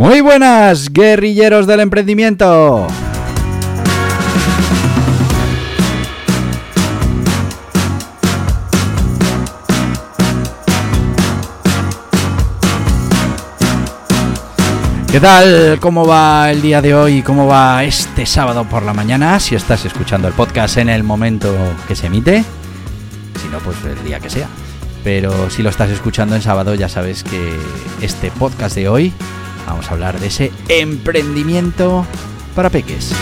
Muy buenas, guerrilleros del emprendimiento. ¿Qué tal? ¿Cómo va el día de hoy? ¿Cómo va este sábado por la mañana? Si estás escuchando el podcast en el momento que se emite. Si no, pues el día que sea. Pero si lo estás escuchando en sábado, ya sabes que este podcast de hoy vamos a hablar de ese emprendimiento para peques.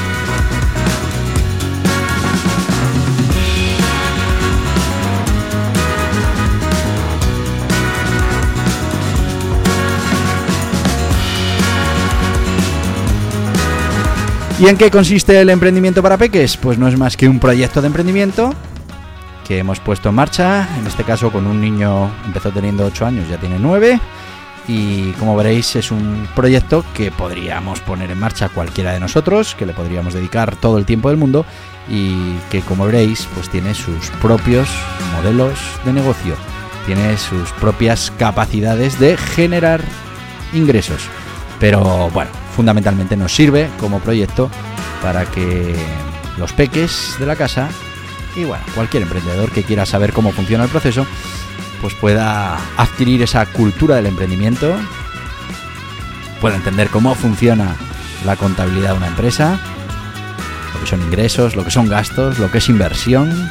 ¿Y en qué consiste el emprendimiento para peques? Pues no es más que un proyecto de emprendimiento que hemos puesto en marcha, en este caso con un niño, empezó teniendo 8 años, ya tiene 9, y como veréis es un proyecto que podríamos poner en marcha cualquiera de nosotros, que le podríamos dedicar todo el tiempo del mundo y que como veréis pues tiene sus propios modelos de negocio, tiene sus propias capacidades de generar ingresos. Pero bueno, fundamentalmente nos sirve como proyecto para que los peques de la casa y bueno, cualquier emprendedor que quiera saber cómo funciona el proceso pues pueda adquirir esa cultura del emprendimiento, pueda entender cómo funciona la contabilidad de una empresa, lo que son ingresos, lo que son gastos, lo que es inversión.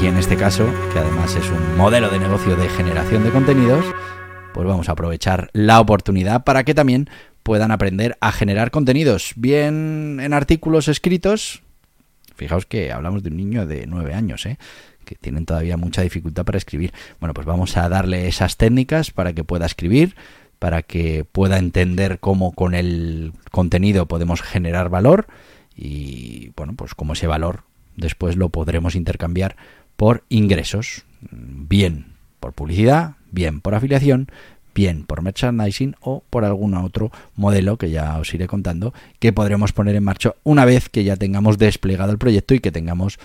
Y en este caso, que además es un modelo de negocio de generación de contenidos, pues vamos a aprovechar la oportunidad para que también puedan aprender a generar contenidos, bien en artículos escritos. Fijaos que hablamos de un niño de 9 años, ¿eh? Que tienen todavía mucha dificultad para escribir. Bueno, pues vamos a darle esas técnicas para que pueda escribir, para que pueda entender cómo con el contenido podemos generar valor y, bueno, pues como ese valor después lo podremos intercambiar por ingresos, bien por publicidad, bien por afiliación, bien por merchandising o por algún otro modelo que ya os iré contando que podremos poner en marcha una vez que ya tengamos desplegado el proyecto y que tengamos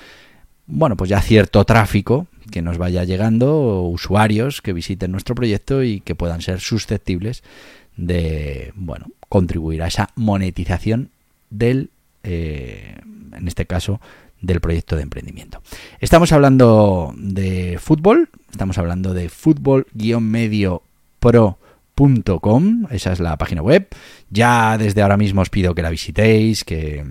bueno, pues ya cierto tráfico que nos vaya llegando, usuarios que visiten nuestro proyecto y que puedan ser susceptibles de, bueno, contribuir a esa monetización del, eh, en este caso, del proyecto de emprendimiento. Estamos hablando de fútbol, estamos hablando de fútbol-medio pro.com, esa es la página web. Ya desde ahora mismo os pido que la visitéis, que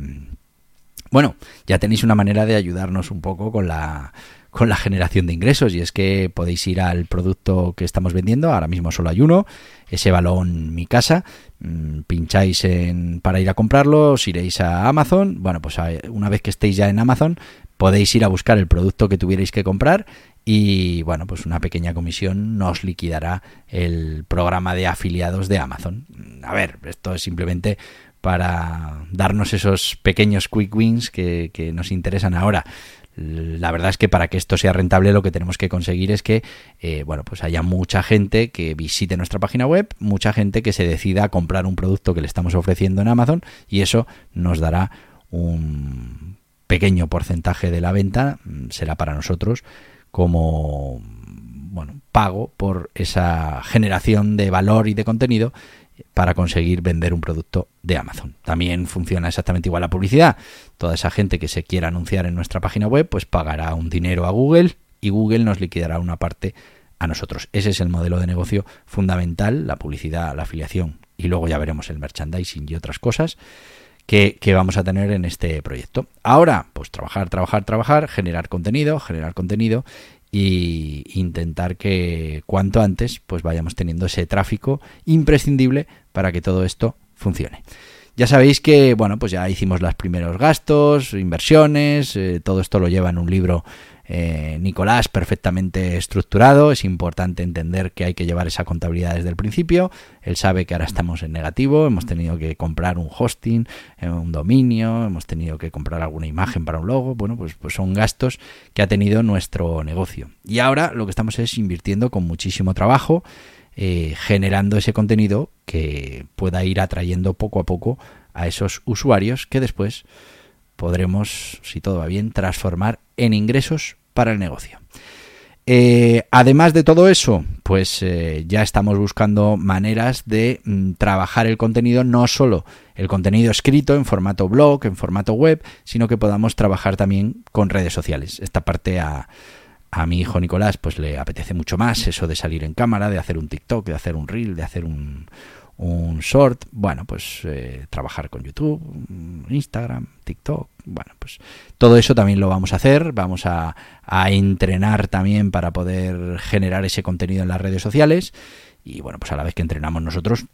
bueno, ya tenéis una manera de ayudarnos un poco con la con la generación de ingresos y es que podéis ir al producto que estamos vendiendo, ahora mismo solo hay uno, ese balón mi casa, mm, pincháis en para ir a comprarlo, os iréis a Amazon, bueno, pues una vez que estéis ya en Amazon podéis ir a buscar el producto que tuvierais que comprar y bueno, pues una pequeña comisión nos liquidará el programa de afiliados de Amazon. A ver, esto es simplemente para darnos esos pequeños quick wins que, nos interesan ahora. La verdad es que para que esto sea rentable lo que tenemos que conseguir es que eh, bueno pues haya mucha gente que visite nuestra página web, mucha gente que se decida a comprar un producto que le estamos ofreciendo en Amazon y eso nos dará un pequeño porcentaje de la venta, será para nosotros como bueno, pago por esa generación de valor y de contenido para conseguir vender un producto de Amazon. También funciona exactamente igual la publicidad. Toda esa gente que se quiera anunciar en nuestra página web, pues pagará un dinero a Google y Google nos liquidará una parte a nosotros. Ese es el modelo de negocio fundamental, la publicidad, la afiliación y luego ya veremos el merchandising y otras cosas que, que, vamos a tener en este proyecto. Ahora, pues trabajar, trabajar, trabajar, generar contenido, generar contenido y intentar que cuanto antes pues vayamos teniendo ese tráfico imprescindible para que todo esto funcione. Ya sabéis que, bueno, pues ya hicimos los primeros gastos, inversiones, eh, todo esto lo lleva en un libro eh, Nicolás perfectamente estructurado, es importante entender que hay que llevar esa contabilidad desde el principio, él sabe que ahora estamos en negativo, hemos tenido que comprar un hosting, eh, un dominio, hemos tenido que comprar alguna imagen para un logo, bueno, pues, pues son gastos que ha tenido nuestro negocio. Y ahora lo que estamos es invirtiendo con muchísimo trabajo, eh, generando ese contenido que pueda ir atrayendo poco a poco a esos usuarios que después podremos, si todo va bien, transformar en ingresos para el negocio. Eh, además de todo eso, pues eh, ya estamos buscando maneras de mm, trabajar el contenido, no solo el contenido escrito en formato blog, en formato web, sino que podamos trabajar también con redes sociales. Esta parte a, a mi hijo Nicolás pues le apetece mucho más eso de salir en cámara, de hacer un TikTok, de hacer un reel, de hacer un, un short, bueno, pues eh, trabajar con YouTube, Instagram, TikTok, bueno, pues todo eso también lo vamos a hacer, vamos a, a, entrenar también para poder generar ese contenido en las redes sociales y bueno, pues a la vez que entrenamos nosotros,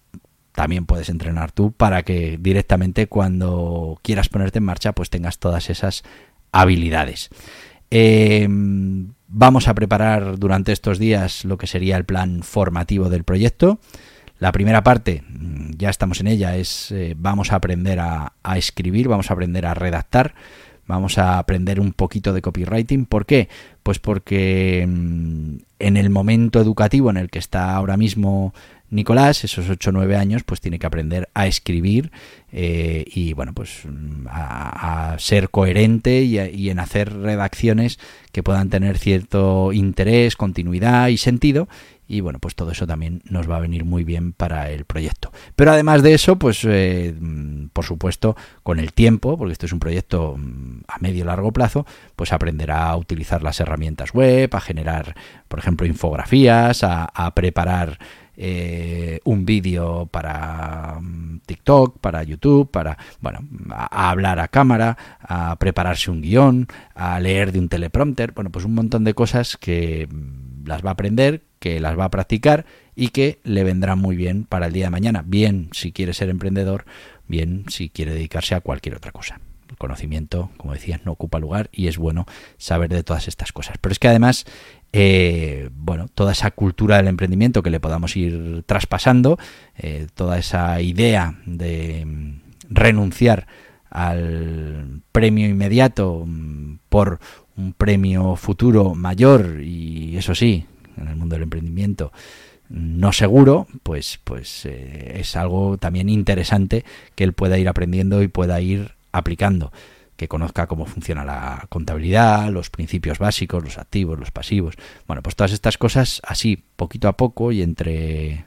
también puedes entrenar tú para que directamente cuando quieras ponerte en marcha pues tengas todas esas habilidades. Eh, vamos a preparar durante estos días lo que sería el plan formativo del proyecto. La primera parte, mm, ya estamos en ella, es eh, vamos a aprender a, escribir, vamos a aprender a redactar, vamos a aprender un poquito de copywriting. ¿Por qué? Pues porque mm, en el momento educativo en el que está ahora mismo Nicolás, esos 8 o 9 años, pues tiene que aprender a escribir eh, y, bueno, pues a, ser coherente y, en hacer redacciones que puedan tener cierto interés, continuidad y sentido. Y bueno, pues todo eso también nos va a venir muy bien para el proyecto. Pero además de eso, pues eh, por supuesto, con el tiempo, porque esto es un proyecto mm, a medio largo plazo, pues aprenderá a utilizar las herramientas web, a generar, por ejemplo, infografías, a preparar eh, un vídeo para mm, TikTok, para YouTube, para, bueno, a, hablar a cámara, a prepararse un guion, a leer de un teleprompter, bueno, pues un montón de cosas que mm, las va a aprender, que las va a practicar y que le vendrán muy bien para el día de mañana, bien si quiere ser emprendedor, bien si quiere dedicarse a cualquier otra cosa. El conocimiento, como decías, no ocupa lugar y es bueno saber de todas estas cosas. Pero es que además eh, bueno, toda esa cultura del emprendimiento que le podamos ir traspasando, eh, toda esa idea de mm, renunciar al premio inmediato mm, por un premio futuro mayor y eso sí, en el mundo del emprendimiento no seguro, pues, pues eh, es algo también interesante que él pueda ir aprendiendo y pueda ir aplicando que conozca cómo funciona la contabilidad, los principios básicos, los activos, los pasivos. Bueno, pues todas estas cosas así, poquito a poco y entre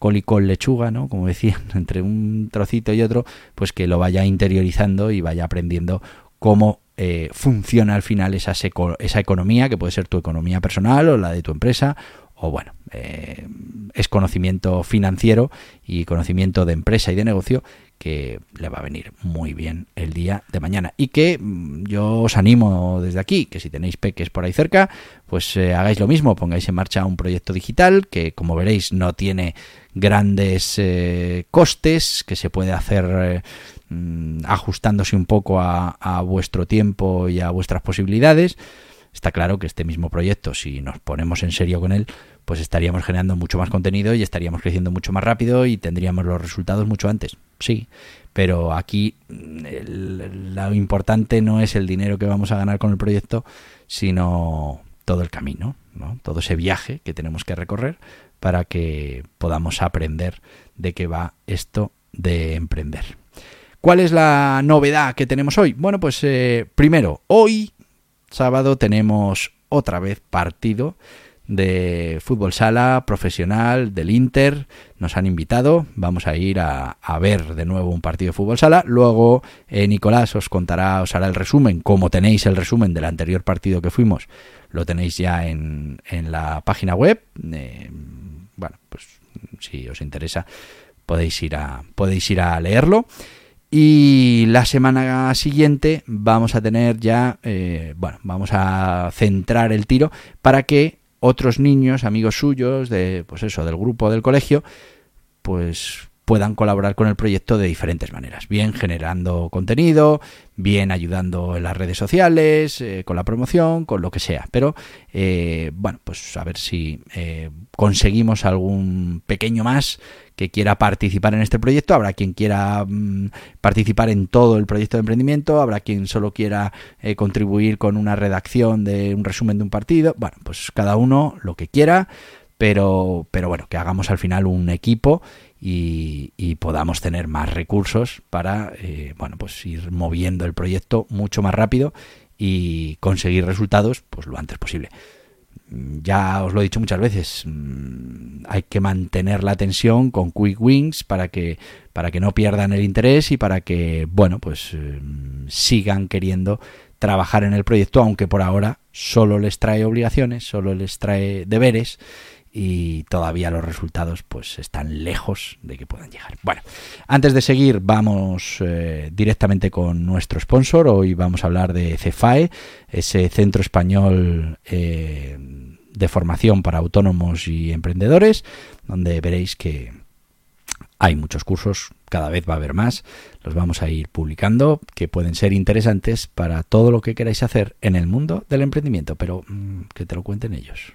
col y col lechuga, ¿no? Como decían, entre un trocito y otro, pues que lo vaya interiorizando y vaya aprendiendo cómo eh, funciona al final esa, esa economía, que puede ser tu economía personal o la de tu empresa, o bueno, eh, es conocimiento financiero y conocimiento de empresa y de negocio que le va a venir muy bien el día de mañana. Y que mm, yo os animo desde aquí, que si tenéis peques por ahí cerca, pues eh, hagáis lo mismo, pongáis en marcha un proyecto digital que como veréis no tiene grandes eh, costes, que se puede hacer mm, ajustándose un poco a vuestro tiempo y a vuestras posibilidades. Está claro que este mismo proyecto, si nos ponemos en serio con él, pues estaríamos generando mucho más contenido y estaríamos creciendo mucho más rápido y tendríamos los resultados mucho antes. Sí, pero aquí lo importante no es el dinero que vamos a ganar con el proyecto, sino todo el camino, ¿no? todo ese viaje que tenemos que recorrer para que podamos aprender de qué va esto de emprender. ¿Cuál es la novedad que tenemos hoy? Bueno, pues eh, primero, hoy, sábado, tenemos otra vez partido de fútbol sala profesional del Inter. Nos han invitado. Vamos a ir a, ver de nuevo un partido de fútbol sala. Luego eh, Nicolás os contará, os hará el resumen. Como tenéis el resumen del anterior partido que fuimos, lo tenéis ya en, en la página web. Eh, bueno, pues si os interesa podéis ir a, podéis ir a leerlo. Y la semana siguiente vamos a tener ya, eh, bueno, vamos a centrar el tiro para que otros niños, amigos suyos, de, pues eso, del grupo del colegio, pues puedan colaborar con el proyecto de diferentes maneras, bien generando contenido, bien ayudando en las redes sociales, eh, con la promoción, con lo que sea. Pero eh, bueno, pues a ver si eh, conseguimos algún pequeño más que quiera participar en este proyecto, habrá quien quiera mm, participar en todo el proyecto de emprendimiento, habrá quien solo quiera contribuir con una redacción de un resumen de un partido, bueno, pues cada uno lo que quiera, pero, pero bueno, que hagamos al final un equipo y, podamos tener más recursos para eh, bueno pues ir moviendo el proyecto mucho más rápido y conseguir resultados pues lo antes posible. Ya os lo he dicho muchas veces mm, hay que mantener la tensión con quick wings para que para que no pierdan el interés y para que bueno pues mm, sigan queriendo trabajar en el proyecto aunque por ahora solo les trae obligaciones solo les trae deberes y todavía los resultados pues están lejos de que puedan llegar. Bueno, antes de seguir vamos eh, directamente con nuestro sponsor. Hoy vamos a hablar de CEFAE, ese centro español eh, de formación para autónomos y emprendedores, donde veréis que hay muchos cursos, cada vez va a haber más, los vamos a ir publicando, que pueden ser interesantes para todo lo que queráis hacer en el mundo del emprendimiento, pero mm, que te lo cuenten ellos.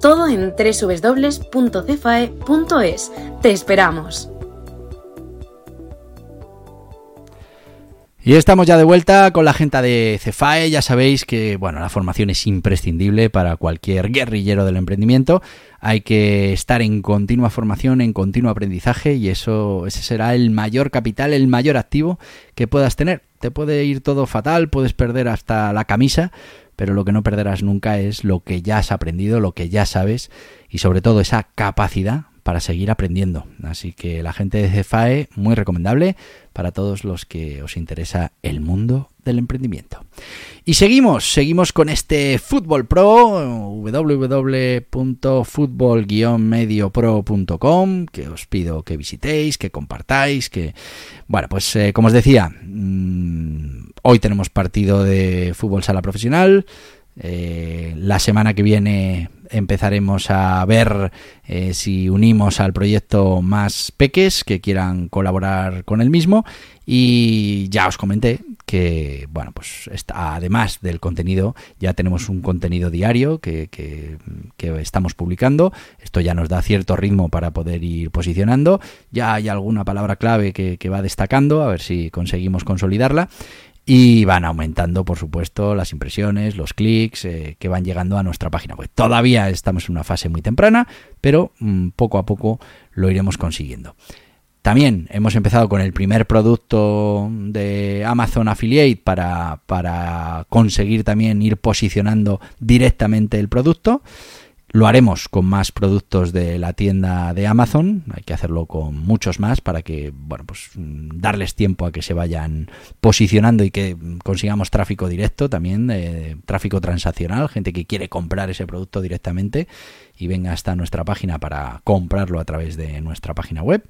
todo en www.cefae.es. ¡Te esperamos! Y estamos ya de vuelta con la gente de Cefae. Ya sabéis que bueno, la formación es imprescindible para cualquier guerrillero del emprendimiento. Hay que estar en continua formación, en continuo aprendizaje y eso ese será el mayor capital, el mayor activo que puedas tener. Te puede ir todo fatal, puedes perder hasta la camisa, pero lo que no perderás nunca es lo que ya has aprendido, lo que ya sabes y sobre todo esa capacidad para seguir aprendiendo. Así que la gente de CFAE, muy recomendable para todos los que os interesa el mundo del emprendimiento. Y seguimos, seguimos con este Fútbol Pro, www.futbol-mediopro.com, que os pido que visitéis, que compartáis, que... Bueno, pues eh, como os decía, mm, Hoy tenemos partido de fútbol sala profesional. Eh, la semana que viene empezaremos a ver eh, si unimos al proyecto más peques que quieran colaborar con el mismo. Y ya os comenté que bueno pues además del contenido ya tenemos un contenido diario que, que, estamos publicando. Esto ya nos da cierto ritmo para poder ir posicionando. Ya hay alguna palabra clave que, que va destacando a ver si conseguimos consolidarla y van aumentando, por supuesto, las impresiones, los clics eh, que van llegando a nuestra página web. Todavía estamos en una fase muy temprana, pero mm, poco a poco lo iremos consiguiendo. También hemos empezado con el primer producto de Amazon Affiliate para, para conseguir también ir posicionando directamente el producto. Lo haremos con más productos de la tienda de Amazon, hay que hacerlo con muchos más para que, bueno, pues mm, darles tiempo a que se vayan posicionando y que consigamos tráfico directo también, tráfico transaccional, gente que quiere comprar ese producto directamente y venga hasta nuestra página para comprarlo a través de nuestra página web.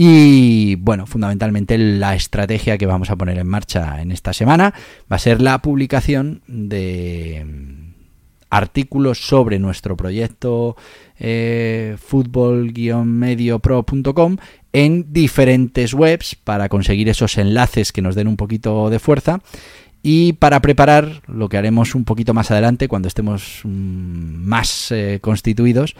Y bueno, fundamentalmente la estrategia que vamos a poner en marcha en esta semana va a ser la publicación de artículos sobre nuestro proyecto eh, fútbol-mediopro.com en diferentes webs para conseguir esos enlaces que nos den un poquito de fuerza y para preparar lo que haremos un poquito más adelante cuando estemos mm, más eh, constituidos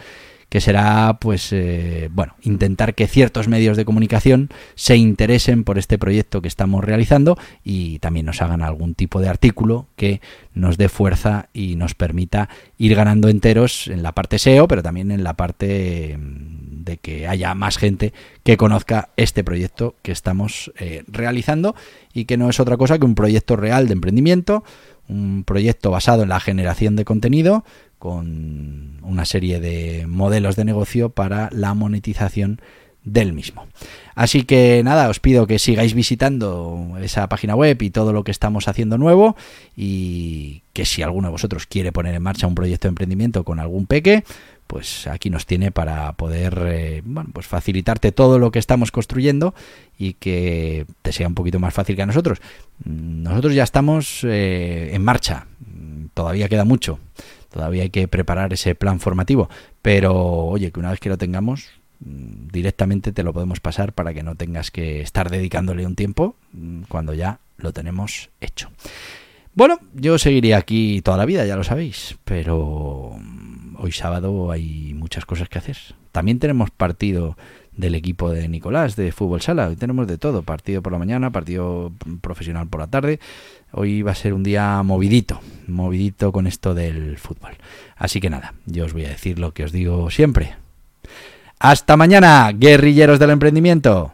que será pues eh, bueno intentar que ciertos medios de comunicación se interesen por este proyecto que estamos realizando y también nos hagan algún tipo de artículo que nos dé fuerza y nos permita ir ganando enteros en la parte SEO pero también en la parte mm, de que haya más gente que conozca este proyecto que estamos eh, realizando y que no es otra cosa que un proyecto real de emprendimiento un proyecto basado en la generación de contenido con una serie de modelos de negocio para la monetización del mismo. Así que nada, os pido que sigáis visitando esa página web y todo lo que estamos haciendo nuevo y que si alguno de vosotros quiere poner en marcha un proyecto de emprendimiento con algún peque, pues aquí nos tiene para poder eh, bueno, pues facilitarte todo lo que estamos construyendo y que te sea un poquito más fácil que a nosotros. Mm, nosotros ya estamos eh, en marcha, mm, todavía queda mucho, todavía hay que preparar ese plan formativo, pero oye, que una vez que lo tengamos, mm, directamente te lo podemos pasar para que no tengas que estar dedicándole un tiempo cuando ya lo tenemos hecho. Bueno, yo seguiría aquí toda la vida, ya lo sabéis, pero hoy sábado hay muchas cosas que hacer. También tenemos partido del equipo de Nicolás de fútbol sala. Hoy tenemos de todo, partido por la mañana, partido profesional por la tarde. Hoy va a ser un día movidito, movidito con esto del fútbol. Así que nada, yo os voy a decir lo que os digo siempre. Hasta mañana, guerrilleros del emprendimiento.